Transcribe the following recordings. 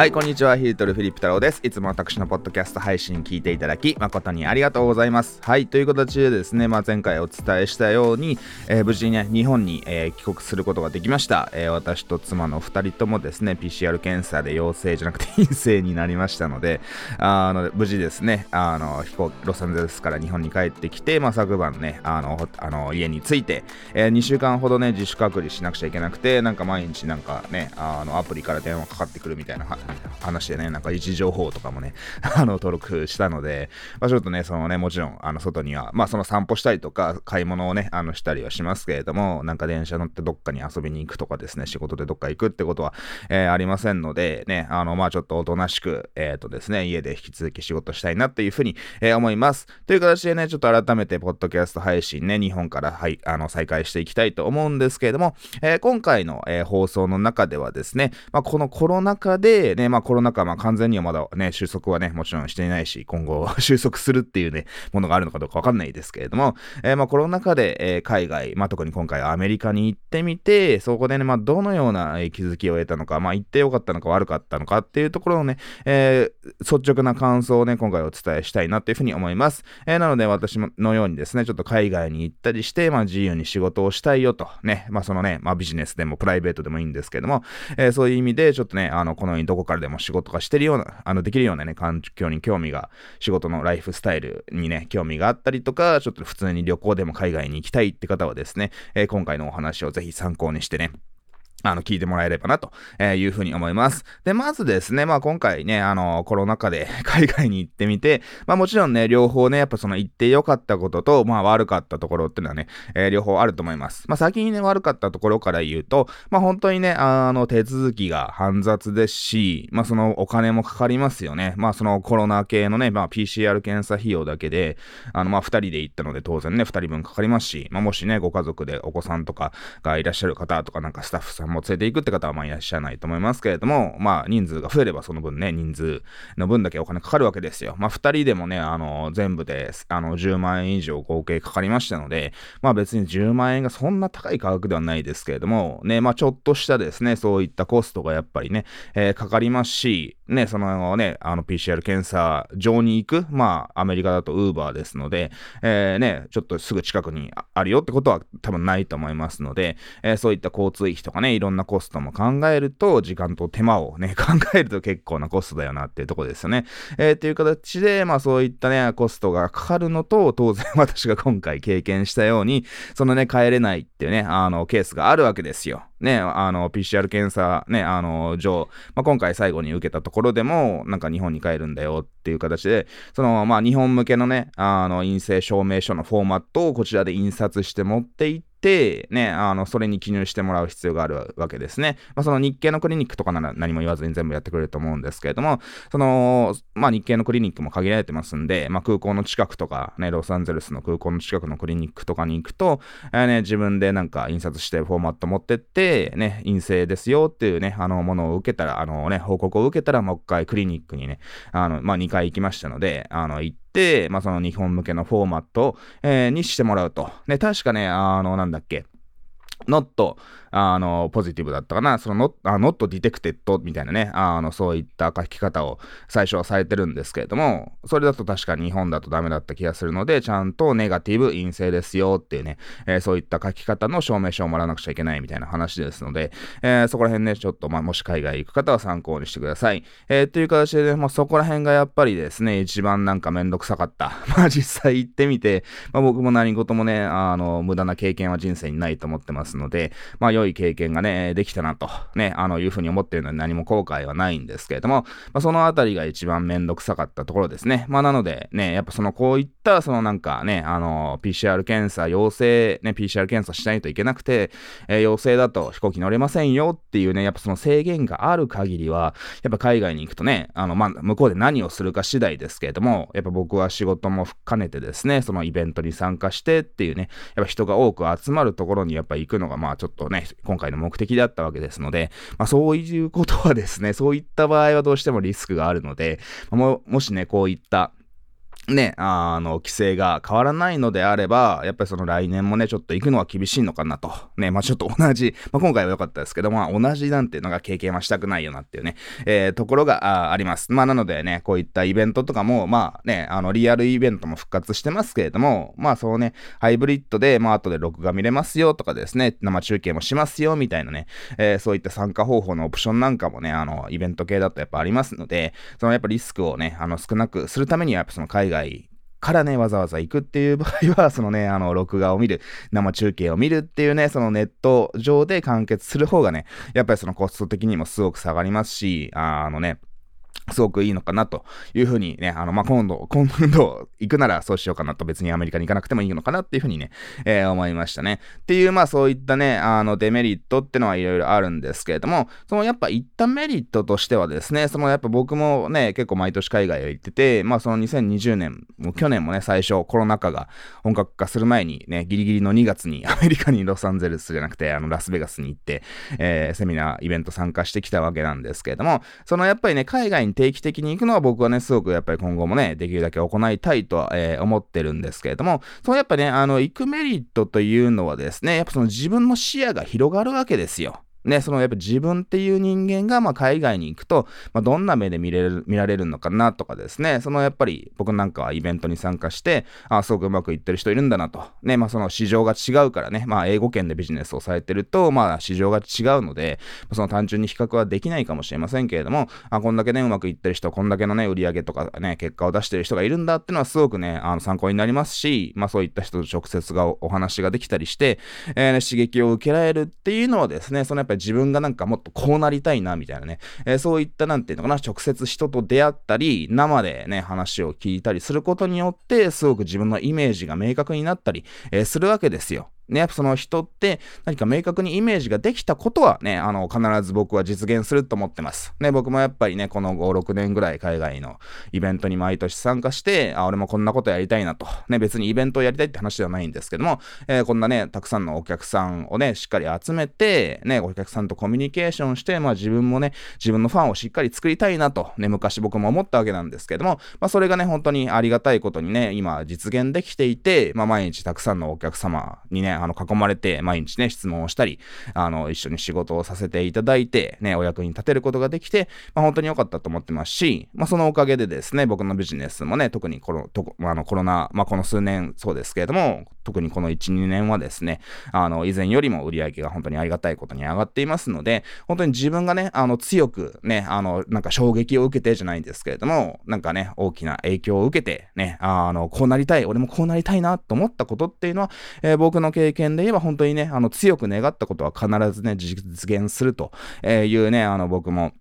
はい、こんにちは。ヒルトルフィリップ太郎です。いつも私のポッドキャスト配信聞いていただき、誠にありがとうございます。はい、という形でですね、まあ、前回お伝えしたように、えー、無事にね、日本に、えー、帰国することができました。えー、私と妻の2人ともですね、PCR 検査で陽性じゃなくて 陰性になりましたので、あの無事ですね、あの飛行ロサンゼルスから日本に帰ってきて、まあ、昨晩ね、あのあの家に着いて、え2週間ほどね、自主隔離しなくちゃいけなくて、なんか毎日なんかね、あのアプリから電話かかってくるみたいな話でね、なんか位置情報とかもね、あの、登録したので、まあ、ちょっとね、そのね、もちろん、あの、外には、まあ、その散歩したりとか、買い物をね、あの、したりはしますけれども、なんか電車乗ってどっかに遊びに行くとかですね、仕事でどっか行くってことは、えー、ありませんので、ね、あの、まあ、ちょっとおとなしく、えっ、ー、とですね、家で引き続き仕事したいなっていうふうに、えー、思います。という形でね、ちょっと改めて、ポッドキャスト配信ね、日本から、はい、あの、再開していきたいと思うんですけれども、え今回の、え放送の中ではですね、まあ、このコロナ禍で、ね、まあ、コロナ禍、まあ、完全にはまだね、収束はね、もちろんしていないし、今後 収束するっていうね、ものがあるのかどうかわかんないですけれども、えー、まあコロナ禍で、えー、海外、まあ特に今回アメリカに行ってみて、そこでね、まあどのような、気づきを得たのか、まあ行ってよかったのか悪かったのかっていうところをね、えー、率直な感想をね、今回お伝えしたいなっていうふうに思います。えー、なので私のようにですね、ちょっと海外に行ったりして、まあ自由に仕事をしたいよと、ね、まあそのね、まあビジネスでもプライベートでもいいんですけども、えー、そういう意味でちょっとね、あの、このようにどこからでも仕事がしてるような、あの、できるようなね、環境に興味が、仕事のライフスタイルにね、興味があったりとか、ちょっと普通に旅行でも海外に行きたいって方はですね、えー、今回のお話をぜひ参考にしてね、あの、聞いてもらえればな、というふうに思います。で、まずですね、まあ今回ね、あの、コロナ禍で 海外に行ってみて、まあもちろんね、両方ね、やっぱその行って良かったことと、まあ悪かったところっていうのはね、えー、両方あると思います。まあ先にね、悪かったところから言うと、まあ本当にね、あの、手続きが煩雑ですし、まあそのお金もかかりますよね。まあそのコロナ系のね、まあ PCR 検査費用だけで、あの、まあ二人で行ったので当然ね、二人分かかりますし、まあもしね、ご家族でお子さんとかがいらっしゃる方とかなんかスタッフさんもう連れて行くって方はまあいらっしゃらないと思いますけれども、まあ人数が増えればその分ね、人数の分だけお金かかるわけですよ。まあ2人でもね、あの、全部で、あの、10万円以上合計かかりましたので、まあ別に10万円がそんな高い価格ではないですけれども、ね、まあちょっとしたですね、そういったコストがやっぱりね、えー、かかりますし、ね、そのね、あの PCR 検査場に行く、まあアメリカだと Uber ですので、えー、ね、ちょっとすぐ近くにあるよってことは多分ないと思いますので、えー、そういった交通費とかね、いろんなコストも考えると、時間と手間をね、考えると結構なコストだよなっていうとこですよね。えー、っていう形で、まあそういったね、コストがかかるのと、当然私が今回経験したように、そのね、帰れないっていうね、あの、ケースがあるわけですよ。ね、あの、PCR 検査、ね、あの、上、まあ、今回最後に受けたところでも、なんか日本に帰るんだよっていう形で、その、まあ、日本向けのね、あの、陰性証明書のフォーマットをこちらで印刷して持っていって、、ね、あの、それに記入してもらう必要があるわけですね。まあ、その日系のクリニックとかなら何も言わずに全部やってくれると思うんですけれども、その、まあ、日系のクリニックも限られてますんで、まあ、空港の近くとか、ね、ロサンゼルスの空港の近くのクリニックとかに行くと、えー、ね、自分でなんか印刷してフォーマット持ってって、ね、陰性ですよっていうね、あの、ものを受けたら、あのね、報告を受けたらもう一回クリニックにね、あの、まあ、2回行きましたので、あの、行って、まあ、その日本向けのフォーマット、えー、にしてもらうと。ね、確かね、あの、なんだっけ、not あの、ポジティブだったかな、その not, detected みたいなね、あの、そういった書き方を最初はされてるんですけれども、それだと確か日本だとダメだった気がするので、ちゃんとネガティブ陰性ですよっていうね、えー、そういった書き方の証明書をもらわなくちゃいけないみたいな話ですので、えー、そこら辺ね、ちょっと、まあ、もし海外行く方は参考にしてください。えー、という形で、ね、まあ、そこら辺がやっぱりですね、一番なんかめんどくさかった。まあ、実際行ってみて、まあ、僕も何事もね、あの、無駄な経験は人生にないと思ってますので、まあ、良い経験がね、できたなと、ね、あの、いうふうに思っているので何も後悔はないんですけれども、まあ、そのあたりが一番めんどくさかったところですね。まあ、なのでね、やっぱその、こういった、そのなんかね、あの、PCR 検査陽性、ね、PCR 検査しないといけなくて、えー、陽性だと飛行機乗れませんよっていうね、やっぱその制限がある限りは、やっぱ海外に行くとね、あの、まあ、向こうで何をするか次第ですけれども、やっぱ僕は仕事も兼ねてですね、そのイベントに参加してっていうね、やっぱ人が多く集まるところにやっぱ行くのが、まあちょっとね、今回の目的だったわけですので、まあそういうことはですね、そういった場合はどうしてもリスクがあるので、ももしね、こういったね、あの、規制が変わらないのであれば、やっぱりその来年もね、ちょっと行くのは厳しいのかなと。ね、まあちょっと同じ、まあ今回は良かったですけど、まあ同じなんていうのが経験はしたくないよなっていうね、えー、ところがあります。まあなのでね、こういったイベントとかも、まあね、あの、リアルイベントも復活してますけれども、まあそうね、ハイブリッドで、まあ後で録画見れますよとかですね、生中継もしますよみたいなね、えー、そういった参加方法のオプションなんかもね、あの、イベント系だとやっぱありますので、そのやっぱリスクをね、あの、少なくするためには、やっぱその海外からね、わざわざ行くっていう場合は、そのね、あの、録画を見る、生中継を見るっていうね、そのネット上で完結する方がね、やっぱりそのコスト的にもすごく下がりますし、あのね、すごくいいのかなというふうにね、あの、まあ、今度、今度行くならそうしようかなと別にアメリカに行かなくてもいいのかなっていうふうにね、えー、思いましたね。っていう、まあそういったね、あの、デメリットってのはいろいろあるんですけれども、そのやっぱ行ったメリットとしてはですね、そのやっぱ僕もね、結構毎年海外へ行ってて、まあその2020年、もう去年もね、最初コロナ禍が本格化する前にね、ギリギリの2月に アメリカにロサンゼルスじゃなくて、あの、ラスベガスに行って、えー、セミナー、イベント参加してきたわけなんですけれども、そのやっぱりね、海外に定期的に行くのは僕はね、すごくやっぱり今後もね、できるだけ行いたいとは、えー、思ってるんですけれども、そのやっぱね、あの、行くメリットというのはですね、やっぱその自分の視野が広がるわけですよ。ね、そのやっぱ自分っていう人間がまあ海外に行くと、まあ、どんな目で見れる見られるのかなとかですね、そのやっぱり僕なんかはイベントに参加して、あすごくうまくいってる人いるんだなと。ね、まあその市場が違うからね、まあ英語圏でビジネスをされてると、まあ市場が違うので、その単純に比較はできないかもしれませんけれども、あこんだけね、うまくいってる人、こんだけのね、売り上げとかね、結果を出してる人がいるんだっていうのはすごくね、あの参考になりますし、まあそういった人と直接がお話ができたりして、えーね、刺激を受けられるっていうのはですね、そのぱり自分がなんかもっとこうなりたいな、みたいなね、えー、そういったなんていうのかな、直接人と出会ったり、生でね、話を聞いたりすることによって、すごく自分のイメージが明確になったり、えー、するわけですよ。ね、その人って何か明確にイメージができたことはね、あの、必ず僕は実現すると思ってます。ね、僕もやっぱりね、この5、6年ぐらい海外のイベントに毎年参加して、あ、俺もこんなことやりたいなと。ね、別にイベントをやりたいって話ではないんですけども、えー、こんなね、たくさんのお客さんをね、しっかり集めて、ね、お客さんとコミュニケーションして、まあ自分もね、自分のファンをしっかり作りたいなと、ね、昔僕も思ったわけなんですけども、まあそれがね、本当にありがたいことにね、今実現できていて、まあ毎日たくさんのお客様にね、あの、囲まれて、毎日ね、質問をしたり、あの、一緒に仕事をさせていただいて、ね、お役に立てることができて、まあ、本当に良かったと思ってますし、まあ、そのおかげでですね、僕のビジネスもね、特にこの、とあのコロナ、まあ、この数年そうですけれども、特にこの1、2年はですね、あの、以前よりも売り上げが本当にありがたいことに上がっていますので、本当に自分がね、あの、強くね、あの、なんか衝撃を受けてじゃないんですけれども、なんかね、大きな影響を受けて、ね、あの、こうなりたい、俺もこうなりたいなと思ったことっていうのは、えー、僕の経験で言えば本当にね、あの、強く願ったことは必ずね、実現するというね、あの、僕も、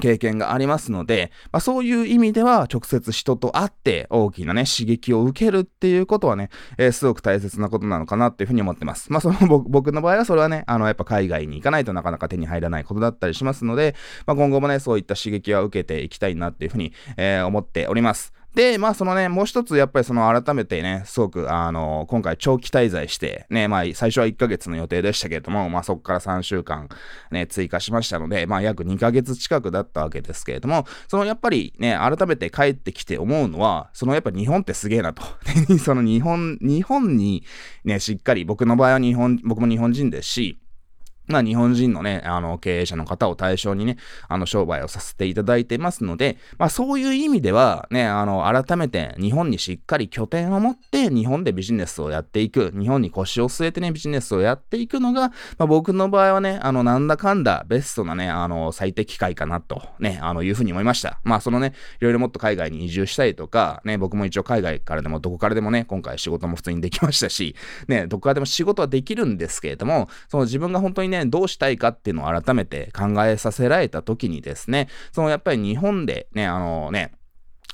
経験がありますので、まあ、そういう意味では直接人と会って大きなね、刺激を受けるっていうことはね、えー、すごく大切なことなのかなっていうふうに思ってます。まあその僕の場合はそれはね、あのやっぱ海外に行かないとなかなか手に入らないことだったりしますので、まあ今後もね、そういった刺激は受けていきたいなっていうふうに、えー、思っております。で、まあそのね、もう一つやっぱりその改めてね、すごくあの、今回長期滞在して、ね、まあ最初は1ヶ月の予定でしたけれども、まあそこから3週間ね、追加しましたので、まあ約2ヶ月近くだったわけですけれども、そのやっぱりね、改めて帰ってきて思うのは、そのやっぱ日本ってすげえなと。その日本、日本にね、しっかり、僕の場合は日本、僕も日本人ですし、まあ日本人のね、あの経営者の方を対象にね、あの商売をさせていただいてますので、まあそういう意味ではね、あの改めて日本にしっかり拠点を持って日本でビジネスをやっていく、日本に腰を据えてね、ビジネスをやっていくのが、まあ僕の場合はね、あのなんだかんだベストなね、あの最適解かなとね、あのいうふうに思いました。まあそのね、いろいろもっと海外に移住したいとか、ね、僕も一応海外からでもどこからでもね、今回仕事も普通にできましたし、ね、どこからでも仕事はできるんですけれども、その自分が本当にね、どうしたいかっていうのを改めて考えさせられた時にですね、そのやっぱり日本でね、あのね、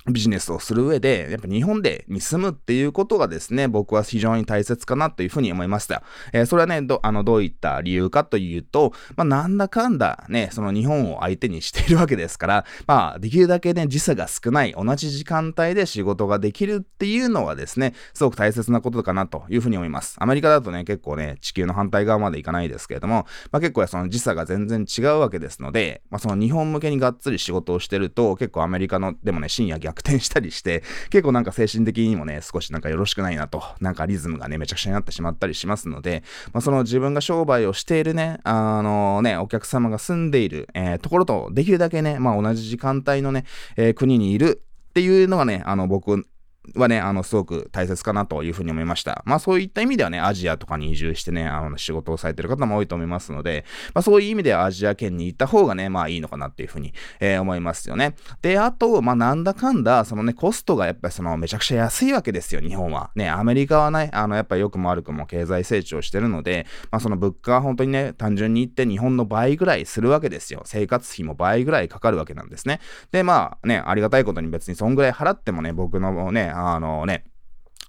ビジネスをする上で、やっぱ日本でに住むっていうことがですね、僕は非常に大切かなというふうに思いました。えー、それはね、ど、あの、どういった理由かというと、まあ、なんだかんだね、その日本を相手にしているわけですから、まあ、できるだけね、時差が少ない、同じ時間帯で仕事ができるっていうのはですね、すごく大切なことかなというふうに思います。アメリカだとね、結構ね、地球の反対側まで行かないですけれども、まあ、結構その時差が全然違うわけですので、まあ、その日本向けにがっつり仕事をしてると、結構アメリカの、でもね、深夜逆転したりして、結構なんか精神的にもね、少しなんかよろしくないなと、なんかリズムがね、めちゃくちゃになってしまったりしますので、まあ、その自分が商売をしているね、あのね、お客様が住んでいる、えー、ところと、できるだけね、まあ同じ時間帯のね、えー、国にいるっていうのがね、あの僕はね、あの、すごく大切かなというふうに思いました。まあそういった意味ではね、アジアとかに移住してね、あの、仕事をされてる方も多いと思いますので、まあそういう意味ではアジア圏に行った方がね、まあいいのかなっていうふうに、えー、思いますよね。で、あと、まあなんだかんだ、そのね、コストがやっぱりそのめちゃくちゃ安いわけですよ、日本は。ね、アメリカはね、あの、やっぱり良くも悪くも経済成長してるので、まあその物価は本当にね、単純に言って日本の倍ぐらいするわけですよ。生活費も倍ぐらいかかるわけなんですね。で、まあね、ありがたいことに別にそんぐらい払ってもね、僕のね、あのね、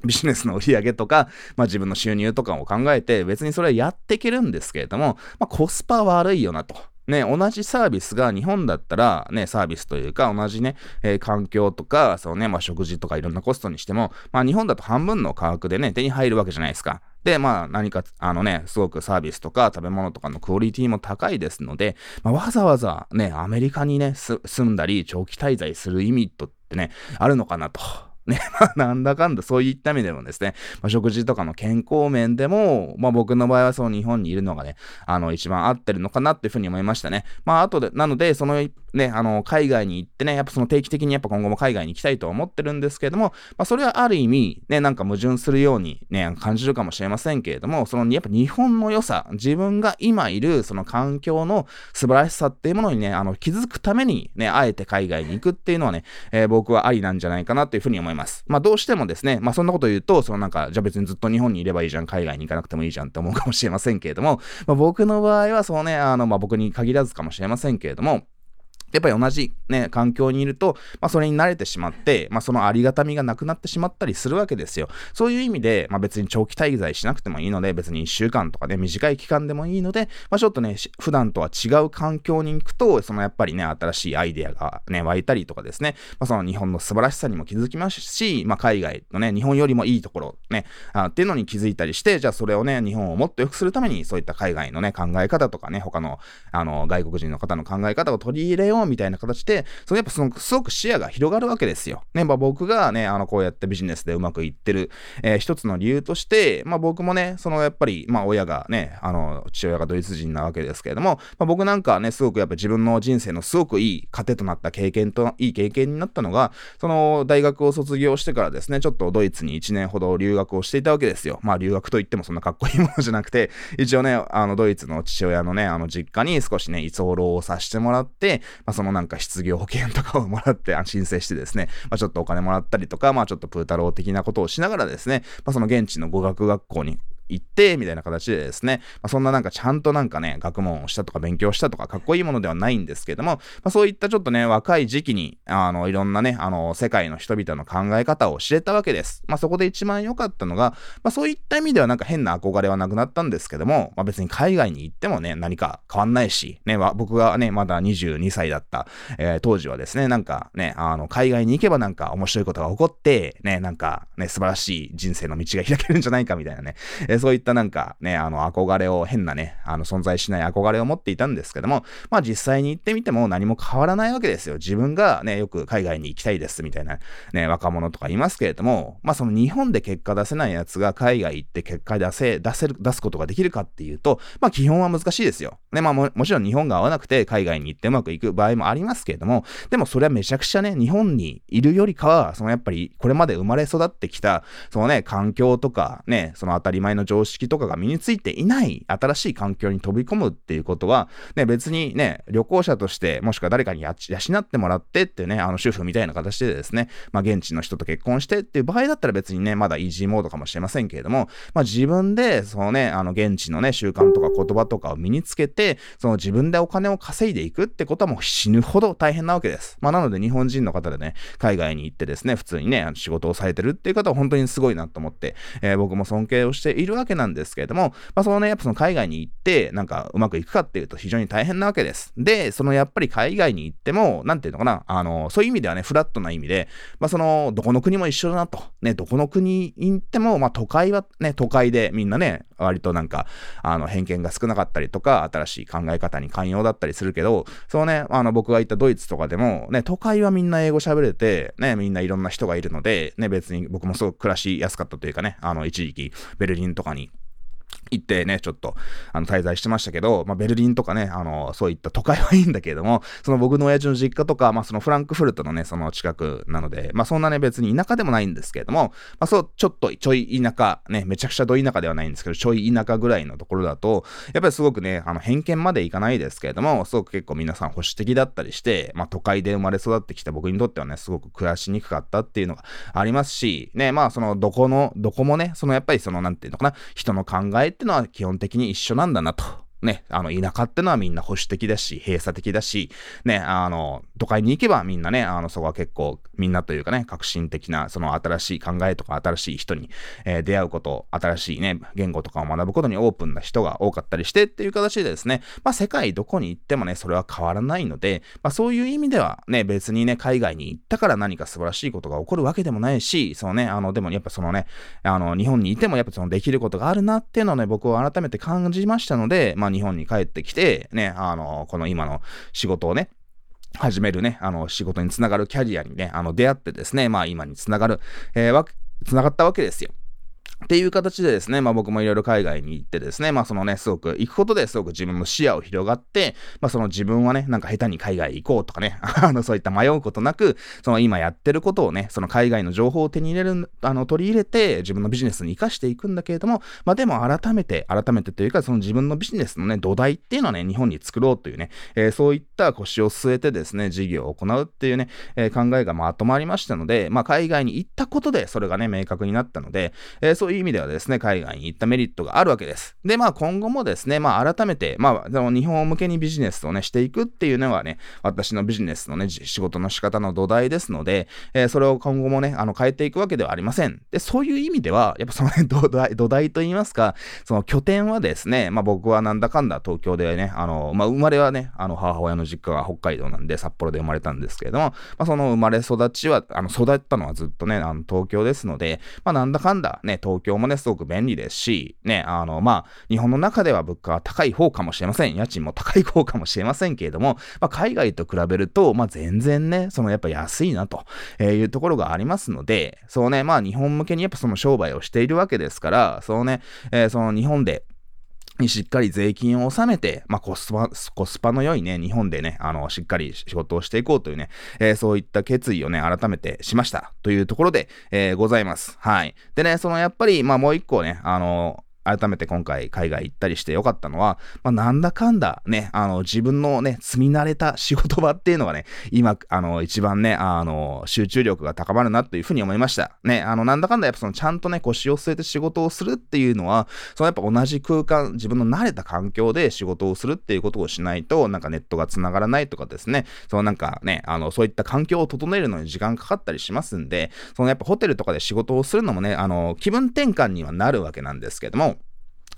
ビジネスの売り上げとか、まあ自分の収入とかを考えて、別にそれはやっていけるんですけれども、まあコスパ悪いよなと。ね、同じサービスが日本だったら、ね、サービスというか、同じね、えー、環境とか、そうね、まあ食事とかいろんなコストにしても、まあ日本だと半分の価格でね、手に入るわけじゃないですか。で、まあ何か、あのね、すごくサービスとか食べ物とかのクオリティも高いですので、まあ、わざわざね、アメリカにね、住んだり長期滞在する意味とってね、あるのかなと。ね、まあ、なんだかんだそういった意味でもですね、まあ、食事とかの健康面でも、まあ、僕の場合はその日本にいるのがね、あの、一番合ってるのかなっていうふうに思いましたね。まあ、後で、なので、その一ね、あの、海外に行ってね、やっぱその定期的にやっぱ今後も海外に行きたいと思ってるんですけれども、まあ、それはある意味、ね、なんか矛盾するようにね、感じるかもしれませんけれども、その、やっぱ日本の良さ、自分が今いるその環境の素晴らしさっていうものにね、あの、気づくためにね、あえて海外に行くっていうのはね、えー、僕はありなんじゃないかなっていうふうに思います。まあ、どうしてもですね、まあ、そんなこと言うと、そのなんか、じゃあ別にずっと日本にいればいいじゃん、海外に行かなくてもいいじゃんって思うかもしれませんけれども、まあ、僕の場合はそうね、あの、まあ、僕に限らずかもしれませんけれども、やっぱり同じね、環境にいると、まあ、それに慣れてしまって、まあ、そのありがたみがなくなってしまったりするわけですよ。そういう意味で、まあ、別に長期滞在しなくてもいいので、別に1週間とかね、短い期間でもいいので、まあ、ちょっとね、普段とは違う環境に行くと、そのやっぱりね、新しいアイデアがね、湧いたりとかですね、まあ、その日本の素晴らしさにも気づきますし、まあ、海外のね、日本よりもいいところね、あっていうのに気づいたりして、じゃあそれをね、日本をもっと良くするために、そういった海外のね、考え方とかね、他の、あの、外国人の方の考え方を取り入れようみたいな形で、そのやっぱそのすごく視野が広がるわけですよ。ね、まあ僕がね、あのこうやってビジネスでうまくいってる、えー、一つの理由として、まあ僕もね、そのやっぱり、まあ親がね、あの、父親がドイツ人なわけですけれども、まあ僕なんかはね、すごくやっぱ自分の人生のすごくいい糧となった経験と、いい経験になったのが、その大学を卒業してからですね、ちょっとドイツに1年ほど留学をしていたわけですよ。まあ留学といってもそんなかっこいいものじゃなくて、一応ね、あのドイツの父親のね、あの実家に少しね、居候をさせてもらって、まあそのなんか失業保険とかをもらって申請してですね、まあ、ちょっとお金もらったりとか、まあちょっとプータロー的なことをしながらですね、まあその現地の語学学校に行って、みたいな形でですね、まあ、そんななんかちゃんとなんかね、学問をしたとか勉強したとかかっこいいものではないんですけども、まあ、そういったちょっとね、若い時期に、あの、いろんなね、あの、世界の人々の考え方を知れたわけです。まあ、そこで一番良かったのが、まあ、そういった意味ではなんか変な憧れはなくなったんですけども、まあ、別に海外に行ってもね、何か変わんないし、ね、僕がね、まだ22歳だった、えー、当時はですね、なんかね、あの、海外に行けばなんか面白いことが起こって、ね、なんかね、素晴らしい人生の道が開けるんじゃないかみたいなね、えー、そういったなんか、ね、あの、憧れを、変なね、あの、存在しない憧れを持っていたんですけども、まあ実際に行ってみても何も変わらないわけですよ。自分がね、よく海外に行きたいですみたいな、ね、若者とかいますけれども、まあその日本で結果出せないやつが海外行って結果出せ、出せる、出すことができるかっていうと、まあ基本は難しいですよ。ね、まあもちろん日本が合わなくて海外に行ってうまくいく場合もありますけれども、でもそれはめちゃくちゃね、日本にいるよりかは、そのやっぱりこれまで生まれ育ってきた、そのね、環境とかね、その当たり前の常識とかが身についていない新しい環境に飛び込むっていうことは、ね、別にね、旅行者として、もしくは誰かに養ってもらってってね、あの主婦みたいな形でですね、まあ現地の人と結婚してっていう場合だったら別にね、まだイージーモードかもしれませんけれども、まあ自分で、そのね、あの現地のね、習慣とか言葉とかを身につけて、その自分でお金を稼いでいくってことはもう死ぬほど大変なわけです。まあなので日本人の方でね、海外に行ってですね、普通にね、仕事をされてるっていう方は本当にすごいなと思って、えー、僕も尊敬をしているわけなんですけれども、まあ、そのね、やっぱその海外に行って、なんかうまくいくかっていうと非常に大変なわけです。で、そのやっぱり海外に行っても、なんていうのかな、あの、そういう意味ではね、フラットな意味で、まあ、その、どこの国も一緒だなと。ね、どこの国に行っても、まあ、都会はね、都会でみんなね、割となんか、あの、偏見が少なかったりとか、新しい考え方に寛容だったりするけど、そうね、あの、僕が行ったドイツとかでも、ね、都会はみんな英語喋れて、ね、みんないろんな人がいるので、ね、別に僕もすごく暮らしやすかったというかね、あの、一時期、ベルリンとかに行ってね、ちょっと、あの、滞在してましたけど、まあ、ベルリンとかね、あの、そういった都会はいいんだけれども、その僕の親父の実家とか、まあ、そのフランクフルトのね、その近くなので、まあ、そんなね、別に田舎でもないんですけれども、まあ、そう、ちょっとちょい田舎、ね、めちゃくちゃど田舎ではないんですけど、ちょい田舎ぐらいのところだと、やっぱりすごくね、あの、偏見までいかないですけれども、すごく結構皆さん保守的だったりして、まあ、都会で生まれ育ってきた僕にとってはね、すごく暮らしにくかったっていうのがありますし、ね、まあ、その、どこの、どこもね、その、やっぱりその、なんていうのかな、人の考えってのは基本的に一緒なんだなと。ね、あの、田舎ってのはみんな保守的だし、閉鎖的だし、ね、あの、都会に行けばみんなね、あの、そこは結構、みんなというかね、革新的な、その新しい考えとか、新しい人に、えー、出会うこと、新しいね、言語とかを学ぶことにオープンな人が多かったりしてっていう形でですね、まあ、世界どこに行ってもね、それは変わらないので、まあ、そういう意味ではね、別にね、海外に行ったから何か素晴らしいことが起こるわけでもないし、そのね、あの、でもやっぱそのね、あの、日本にいてもやっぱそのできることがあるなっていうのをね、僕は改めて感じましたので、まあ、日本に帰って、きて、ね、あの、この今の仕事をね、始めるね、あの、仕事につながるキャリアにね、あの、出会ってですね、まあ今につながる、えー、わ、つながったわけですよ。っていう形でですね、まあ僕もいろいろ海外に行ってですね、まあそのね、すごく行くことですごく自分の視野を広がって、まあその自分はね、なんか下手に海外行こうとかね、あのそういった迷うことなく、その今やってることをね、その海外の情報を手に入れる、あの取り入れて自分のビジネスに活かしていくんだけれども、まあでも改めて、改めてというかその自分のビジネスのね、土台っていうのはね、日本に作ろうというね、えー、そういった腰を据えてですね、事業を行うっていうね、えー、考えがまとまりましたので、まあ海外に行ったことでそれがね、明確になったので、えー、そういう意味ではですね、海外に行ったメリットがあるわけです。で、まあ今後もですね、まあ改めて、まあ日本向けにビジネスをね、していくっていうのがね、私のビジネスのね、仕事の仕方の土台ですので、えー、それを今後もね、あの変えていくわけではありません。で、そういう意味では、やっぱそのね、土台、土台と言いますか、その拠点はですね、まあ僕はなんだかんだ東京でね、あの、まあ生まれはね、あの母親の実家が北海道なんで札幌で生まれたんですけれども、まあその生まれ育ちは、あの育ったのはずっとね、あの東京ですので、まあなんだかんだね、東京もね、すごく便利ですし、ね、あの、まあ、日本の中では物価は高い方かもしれません。家賃も高い方かもしれませんけれども、まあ、海外と比べると、まあ、全然ね、そのやっぱ安いなというところがありますので、そうね、まあ、日本向けにやっぱその商売をしているわけですから、そうね、えー、その日本で、しっかり税金を納めて、まあ、コスパ、コスパの良いね、日本でね、あの、しっかり仕事をしていこうというね、えー、そういった決意をね、改めてしましたというところで、えー、ございます。はい。でね、そのやっぱり、まあ、もう一個ね、あの、改めて今回海外行ったりしてよかったのは、まあ、なんだかんだね、あの、自分のね、積み慣れた仕事場っていうのがね、今、あの、一番ね、あの、集中力が高まるなというふうに思いました。ね、あの、なんだかんだやっぱその、ちゃんとね、腰を据えて仕事をするっていうのは、そのやっぱ同じ空間、自分の慣れた環境で仕事をするっていうことをしないと、なんかネットが繋がらないとかですね、そのなんかね、あの、そういった環境を整えるのに時間かかったりしますんで、そのやっぱホテルとかで仕事をするのもね、あの、気分転換にはなるわけなんですけども、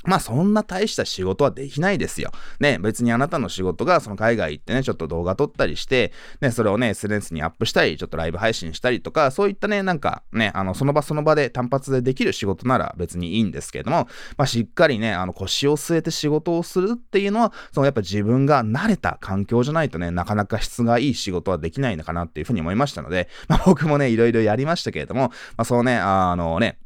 まあそんな大した仕事はできないですよ。ね、別にあなたの仕事がその海外行ってね、ちょっと動画撮ったりして、ね、それをね、SNS にアップしたり、ちょっとライブ配信したりとか、そういったね、なんかね、あの、その場その場で単発でできる仕事なら別にいいんですけれども、まあしっかりね、あの腰を据えて仕事をするっていうのは、そのやっぱ自分が慣れた環境じゃないとね、なかなか質がいい仕事はできないのかなっていうふうに思いましたので、まあ僕もね、いろいろやりましたけれども、まあそうね、あのね、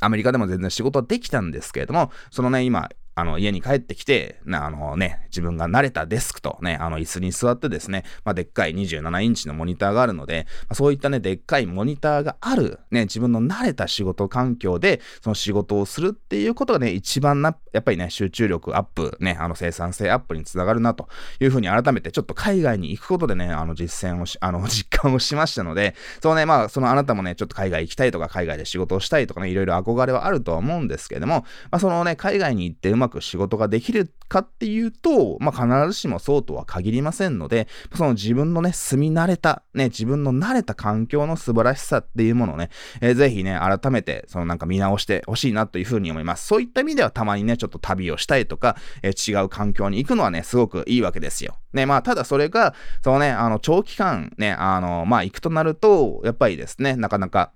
アメリカでも全然仕事はできたんですけれども、そのね、今、あの、家に帰ってきて、な、あのね、自分が慣れたデスクとね、あの、椅子に座ってですね、まあ、でっかい27インチのモニターがあるので、まあ、そういったね、でっかいモニターがある、ね、自分の慣れた仕事環境で、その仕事をするっていうことがね、一番な、やっぱりね、集中力アップ、ね、あの、生産性アップにつながるな、というふうに改めて、ちょっと海外に行くことでね、あの、実践をし、あの、実感をしましたので、そうね、まあ、そのあなたもね、ちょっと海外行きたいとか、海外で仕事をしたいとかね、いろいろ憧れはあるとは思うんですけれども、まあ、そのね、海外に行ってうままく仕事ができるかっていうと、まあ、必ずしもそうとは限りませんので、その自分のね、住み慣れた、ね、自分の慣れた環境の素晴らしさっていうものをね、えー、ぜひね、改めて、そのなんか見直してほしいなというふうに思います。そういった意味ではたまにね、ちょっと旅をしたいとか、えー、違う環境に行くのはね、すごくいいわけですよ。ね、まあ、ただそれが、そのね、あの、長期間ね、あの、まあ、行くとなると、やっぱりですね、なかなか、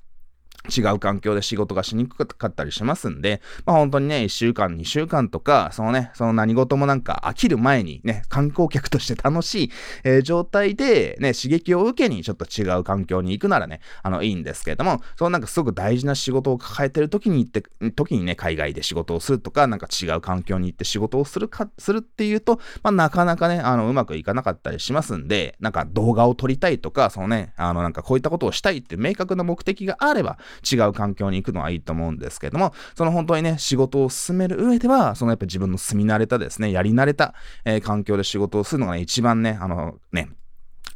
違う環境で仕事がしにくかったりしますんで、まあ本当にね、1週間、2週間とか、そのね、その何事もなんか飽きる前にね、観光客として楽しい、えー、状態でね、刺激を受けにちょっと違う環境に行くならね、あの、いいんですけれども、そのなんかすごく大事な仕事を抱えてる時に行って、時にね、海外で仕事をするとか、なんか違う環境に行って仕事をするか、するっていうと、まあなかなかね、あの、うまくいかなかったりしますんで、なんか動画を撮りたいとか、そのね、あの、なんかこういったことをしたいって明確な目的があれば、違う環境に行くのはいいと思うんですけども、その本当にね、仕事を進める上では、そのやっぱ自分の住み慣れたですね、やり慣れた、えー、環境で仕事をするのがね、一番ね、あのね、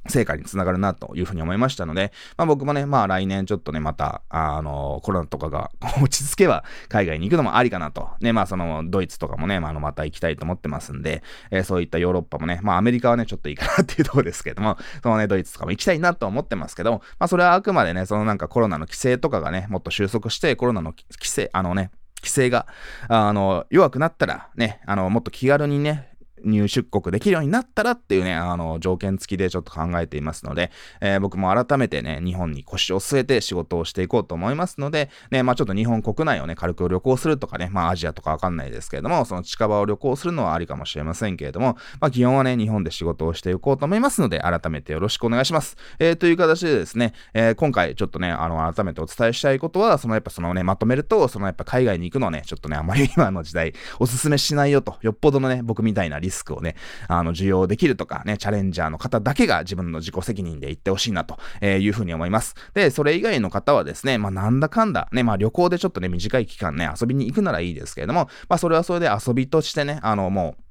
成果につながるなというふうに思いましたので、まあ僕もね、まあ来年ちょっとね、また、あの、コロナとかが 落ち着けば海外に行くのもありかなと。ね、まあそのドイツとかもね、まあ、あのまた行きたいと思ってますんで、えー、そういったヨーロッパもね、まあアメリカはね、ちょっといいかなっていうところですけども、そのね、ドイツとかも行きたいなと思ってますけども、まあそれはあくまでね、そのなんかコロナの規制とかがね、もっと収束して、コロナの規制、あのね、規制が、あの、弱くなったら、ね、あの、もっと気軽にね、入出国できるようになったらっていうね、あの、条件付きでちょっと考えていますので、えー、僕も改めてね、日本に腰を据えて仕事をしていこうと思いますので、ね、まあちょっと日本国内をね、軽く旅行するとかね、まあアジアとかわかんないですけれども、その近場を旅行するのはありかもしれませんけれども、まあ基本はね、日本で仕事をしていこうと思いますので、改めてよろしくお願いします。えー、という形でですね、えー、今回ちょっとね、あの、改めてお伝えしたいことは、そのやっぱそのね、まとめると、そのやっぱ海外に行くのね、ちょっとね、あまり今の時代、おすすめしないよと、よっぽどのね、僕みたいなリススクをね、あの、受容できるとかね、チャレンジャーの方だけが自分の自己責任で行ってほしいなというふうに思います。で、それ以外の方はですね、まあ、なんだかんだ、ね、まあ、旅行でちょっとね、短い期間ね、遊びに行くならいいですけれども、まあ、それはそれで遊びとしてね、あの、もう、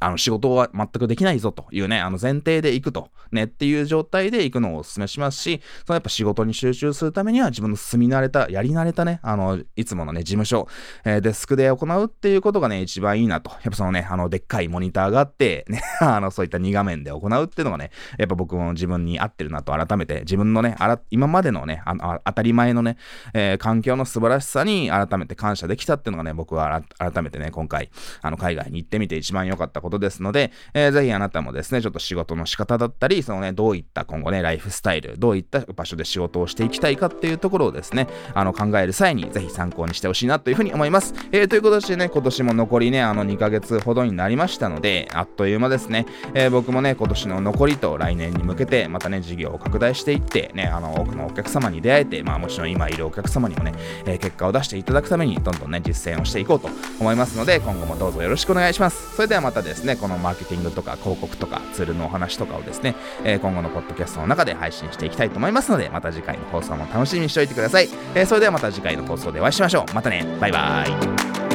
あの仕事は全くできないぞというね、あの前提で行くと、ね、っていう状態で行くのをお勧めしますし、そのやっぱ仕事に集中するためには自分の住み慣れた、やり慣れたね、あの、いつものね、事務所、えー、デスクで行うっていうことがね、一番いいなと。やっぱそのね、あの、でっかいモニターがあって、ね、あの、そういった2画面で行うっていうのがね、やっぱ僕も自分に合ってるなと改めて、自分のね、あら今までのね、あの当たり前のね、えー、環境の素晴らしさに改めて感謝できたっていうのがね、僕は改めてね、今回、あの、海外に行ってみて一番良かったことですので、えー、ぜひあなたもですね、ちょっと仕事の仕方だったり、そのね、どういった今後ね、ライフスタイル、どういった場所で仕事をしていきたいかっていうところをですね、あの、考える際にぜひ参考にしてほしいなというふうに思います。えー、ということでね、今年も残りね、あの2ヶ月ほどになりましたので、あっという間ですね、えー、僕もね、今年の残りと来年に向けて、またね、事業を拡大していって、ね、あの、多くのお客様に出会えて、まあもちろん今いるお客様にもね、えー、結果を出していただくために、どんどんね、実践をしていこうと思いますので、今後もどうぞよろしくお願いします。それではまたですね、このマーケティングとか広告とかツールのお話とかをですね、えー、今後のポッドキャストの中で配信していきたいと思いますので、また次回の放送も楽しみにしておいてください。えー、それではまた次回の放送でお会いしましょう。またね。バイバーイ。